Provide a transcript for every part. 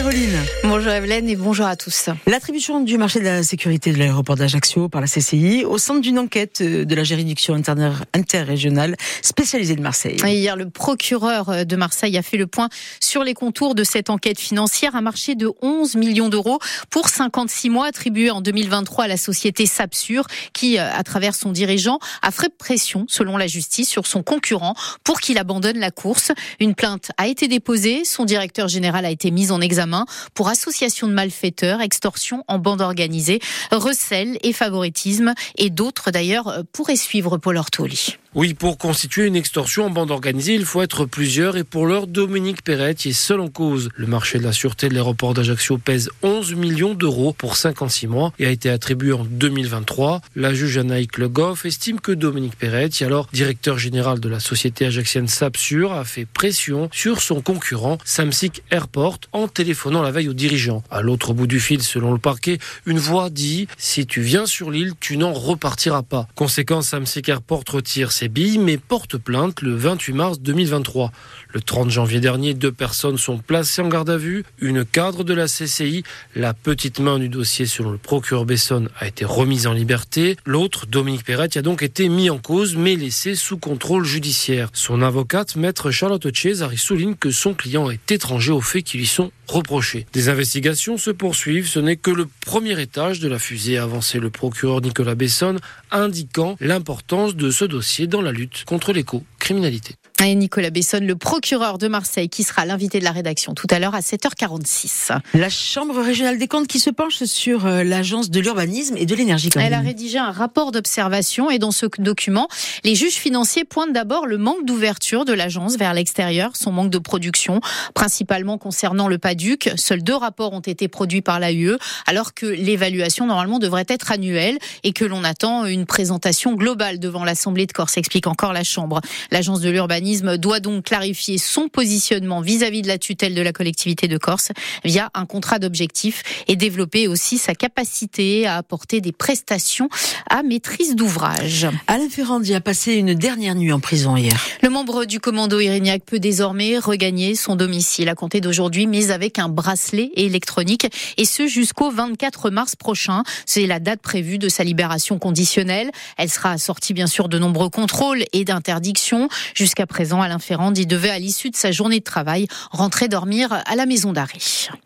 Caroline. Bonjour Evelyne et bonjour à tous. L'attribution du marché de la sécurité de l'aéroport d'Ajaccio par la CCI au centre d'une enquête de la juridiction interrégionale spécialisée de Marseille. Hier, le procureur de Marseille a fait le point sur les contours de cette enquête financière. Un marché de 11 millions d'euros pour 56 mois attribué en 2023 à la société Sapsur qui, à travers son dirigeant, a fait pression, selon la justice, sur son concurrent pour qu'il abandonne la course. Une plainte a été déposée. Son directeur général a été mis en examen pour association de malfaiteurs, extorsion en bande organisée, recel et favoritisme et d'autres d'ailleurs pourraient suivre Paul Ortoli. Oui, pour constituer une extorsion en bande organisée, il faut être plusieurs et pour l'heure, Dominique Perret est seul en cause. Le marché de la sûreté de l'aéroport d'Ajaccio pèse 11 millions d'euros pour 56 mois et a été attribué en 2023. La juge Anaïk Le Goff estime que Dominique Perret, alors directeur général de la société ajaxienne Sapsur, a fait pression sur son concurrent Samsic Airport en téléphonant la veille aux dirigeants. À l'autre bout du fil, selon le parquet, une voix dit si tu viens sur l'île, tu n'en repartiras pas. Conséquence, Samsic Airport retire mais porte plainte le 28 mars 2023. Le 30 janvier dernier, deux personnes sont placées en garde à vue. Une cadre de la CCI, la petite main du dossier selon le procureur Besson, a été remise en liberté. L'autre, Dominique Perret, a donc été mis en cause mais laissé sous contrôle judiciaire. Son avocate, maître Charlotte Cesari, souligne que son client est étranger aux faits qui lui sont reprochés. Des investigations se poursuivent. Ce n'est que le premier étage de la fusée, a avancé le procureur Nicolas Besson, indiquant l'importance de ce dossier dans la lutte contre l'éco-criminalité. Et Nicolas Besson, le procureur de Marseille, qui sera l'invité de la rédaction tout à l'heure à 7h46. La Chambre régionale des comptes qui se penche sur euh, l'agence de l'urbanisme et de l'énergie. Elle a rédigé un rapport d'observation et dans ce document, les juges financiers pointent d'abord le manque d'ouverture de l'agence vers l'extérieur, son manque de production, principalement concernant le PADUC. Seuls deux rapports ont été produits par l'AUE, alors que l'évaluation normalement devrait être annuelle et que l'on attend une présentation globale devant l'Assemblée de Corse, explique encore la Chambre. L'agence de l'urbanisme doit donc clarifier son positionnement vis-à-vis de la tutelle de la collectivité de Corse via un contrat d'objectif et développer aussi sa capacité à apporter des prestations à maîtrise d'ouvrage. Alain Ferrandi a passé une dernière nuit en prison hier. Le membre du commando Irignac peut désormais regagner son domicile à compter d'aujourd'hui, mais avec un bracelet électronique et ce jusqu'au 24 mars prochain. C'est la date prévue de sa libération conditionnelle. Elle sera assortie bien sûr de nombreux contrôles et d'interdictions. Jusqu'à présent, présent, Alain Ferrand, il devait, à l'issue de sa journée de travail, rentrer dormir à la maison d'arrêt.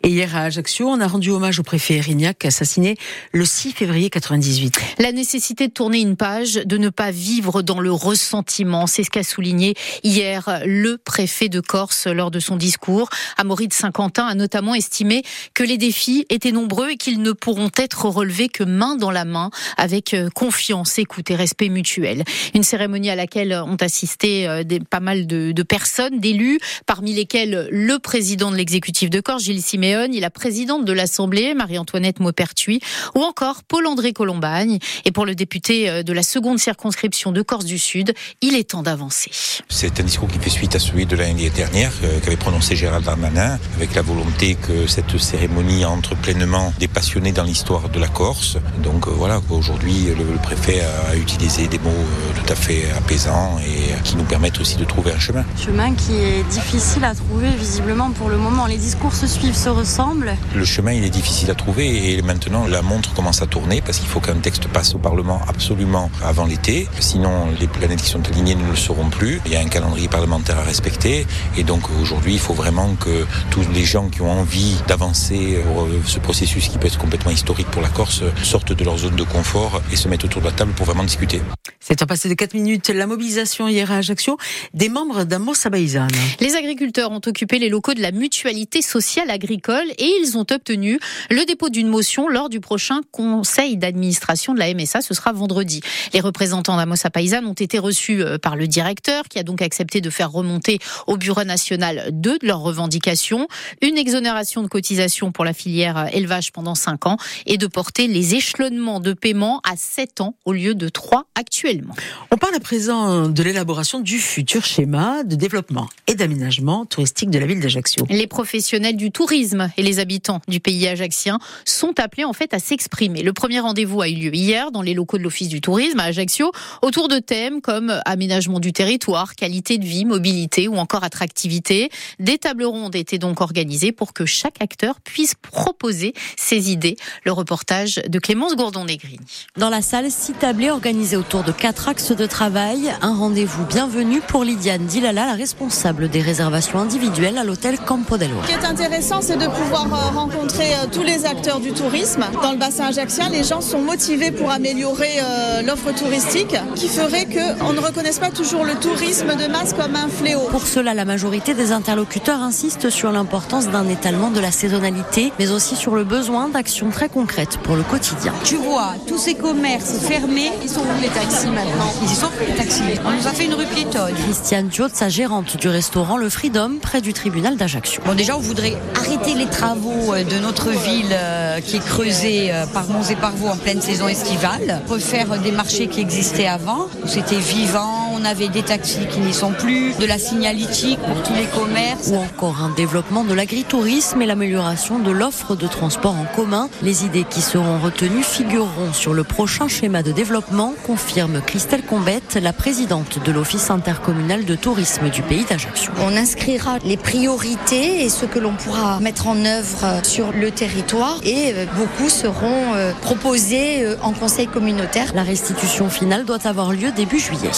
Et hier à Ajaccio, on a rendu hommage au préfet Erignac, assassiné le 6 février 98. La nécessité de tourner une page, de ne pas vivre dans le ressentiment, c'est ce qu'a souligné hier le préfet de Corse lors de son discours. Amaury de Saint-Quentin a notamment estimé que les défis étaient nombreux et qu'ils ne pourront être relevés que main dans la main, avec euh, confiance, écoute et respect mutuel. Une cérémonie à laquelle ont assisté euh, des, pas mal de, de personnes, d'élus, parmi lesquels le président de l'exécutif de Corse, Gilles Siméon, et la présidente de l'Assemblée, Marie-Antoinette Maupertuis, ou encore Paul-André Colombagne. Et pour le député euh, de la seconde circonscription de Corse du Sud, il est temps d'avancer. C'est un discours qui fait suite à celui de l'année dernière euh, qu'avait prononcé Gérald Darmanin, avec la volonté que cette cérémonie entre pleinement des passionnés dans l'histoire de la Corse. Donc euh, voilà, aujourd'hui le préfet a utilisé des mots tout à fait apaisants et qui nous permettent aussi de trouver trouver un chemin. Chemin qui est difficile à trouver visiblement pour le moment. Les discours se suivent, se ressemblent. Le chemin, il est difficile à trouver et maintenant la montre commence à tourner parce qu'il faut qu'un texte passe au Parlement absolument avant l'été. Sinon, les planètes qui sont alignées ne le seront plus. Il y a un calendrier parlementaire à respecter et donc aujourd'hui, il faut vraiment que tous les gens qui ont envie d'avancer ce processus qui peut être complètement historique pour la Corse sortent de leur zone de confort et se mettent autour de la table pour vraiment discuter. C'est en passé de 4 minutes. La mobilisation hier à Ajaccio des membres d'Amos Abaïzan. Les agriculteurs ont occupé les locaux de la mutualité sociale agricole et ils ont obtenu le dépôt d'une motion lors du prochain conseil d'administration de la MSA. Ce sera vendredi. Les représentants d'Amos Abaïzan ont été reçus euh, par le directeur qui a donc accepté de faire remonter au Bureau national deux de leurs revendications. Une exonération de cotisation pour la filière euh, élevage pendant 5 ans et de porter les échelonnements de paiement à 7 ans au lieu de 3 actuellement. On parle à présent de l'élaboration du futur schéma de développement et d'aménagement touristique de la ville d'Ajaccio. Les professionnels du tourisme et les habitants du pays ajaccien sont appelés en fait à s'exprimer. Le premier rendez-vous a eu lieu hier dans les locaux de l'Office du tourisme à Ajaccio autour de thèmes comme aménagement du territoire, qualité de vie, mobilité ou encore attractivité. Des tables rondes étaient donc organisées pour que chaque acteur puisse proposer ses idées. Le reportage de Clémence Gourdon-Negrini. Dans la salle, six tablés organisés autour de quatre axes de travail. Un rendez-vous bienvenu pour Lydiane Dilala, la responsable des réservations individuelles à l'hôtel Campo del Ce qui est intéressant, c'est de pouvoir euh, rencontrer euh, tous les acteurs du tourisme. Dans le bassin ajaccien, les gens sont motivés pour améliorer euh, l'offre touristique qui ferait qu'on ne reconnaisse pas toujours le tourisme de masse comme un fléau. Pour cela, la majorité des interlocuteurs insistent sur l'importance d'un étalement de la saisonnalité, mais aussi sur le besoin d'actions très concrètes pour le quotidien. Tu vois, tous ces commerces fermés, ils sont où les taxis maintenant? Ils y sont les taxis. On nous a fait une rue piétonne. Christiane Diot, sa gérante du restaurant Le Freedom, près du tribunal d'Ajaccio. Bon, déjà, on voudrait arrêter les travaux euh, de notre ville euh, qui est creusée par Mons et par Vaux en pleine saison estivale, refaire des marchés qui existaient avant, où c'était vivant, on avait des taxis qui n'y sont plus, de la signalétique pour tous les commerces. Ou encore un développement de l'agritourisme et l'amélioration de l'offre de transport en commun. Les idées qui seront retenues figureront sur le prochain schéma de développement, confirme Christelle Combette, la présidente de l'Office intercommunal de tourisme du pays d'Ajaccio. On inscrira les priorités et ce que l'on pourra mettre en œuvre sur le territoire et euh, beaucoup seront euh, proposés euh, en conseil communautaire. La restitution finale doit avoir lieu début juillet.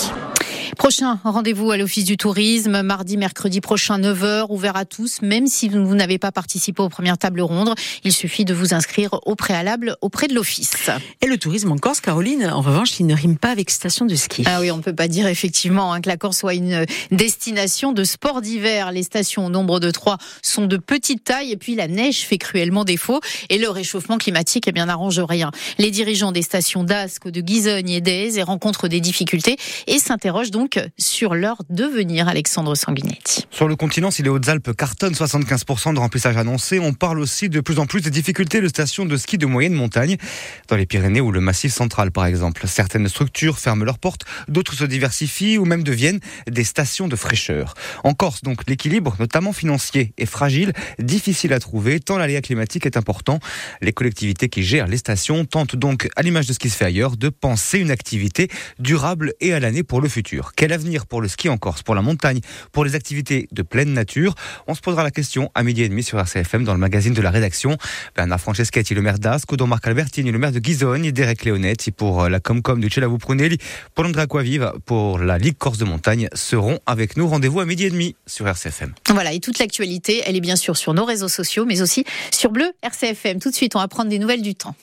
Prochain rendez-vous à l'Office du tourisme, mardi, mercredi prochain, 9h, ouvert à tous, même si vous n'avez pas participé aux premières tables rondes. Il suffit de vous inscrire au préalable auprès de l'Office. Et le tourisme en Corse, Caroline, en revanche, il ne rime pas avec station de ski. Ah oui, on ne peut pas dire effectivement hein, que la Corse soit une destination de sport d'hiver. Les stations au nombre de trois sont de petite taille et puis la neige fait cruellement défaut et le réchauffement climatique, eh bien, n'arrange rien. Les dirigeants des stations d'Ascq, de Guizogne et d'Aise rencontrent des difficultés et s'interrogent donc sur leur devenir, Alexandre Sanguinetti. Sur le continent, si les Hautes-Alpes cartonnent 75% de remplissage annoncé, on parle aussi de plus en plus des difficultés de stations de ski de moyenne montagne, dans les Pyrénées ou le Massif central par exemple. Certaines structures ferment leurs portes, d'autres se diversifient ou même deviennent des stations de fraîcheur. En Corse, donc, l'équilibre, notamment financier, est fragile, difficile à trouver, tant l'aléa climatique est important. Les collectivités qui gèrent les stations tentent donc, à l'image de ce qui se fait ailleurs, de penser une activité durable et à l'année pour le futur. Quel avenir pour le ski en Corse, pour la montagne, pour les activités de pleine nature? On se posera la question à midi et demi sur RCFM dans le magazine de la rédaction. Bernard Franceschetti, le maire d'Asco, Don Marc Albertini, le maire de Ghisogne, Derek Leonetti pour euh, la Comcom de Celavou Prunelli, Paul André pour la Ligue Corse de montagne seront avec nous. Rendez-vous à midi et demi sur RCFM. Voilà, et toute l'actualité, elle est bien sûr sur nos réseaux sociaux, mais aussi sur Bleu RCFM. Tout de suite, on va prendre des nouvelles du temps.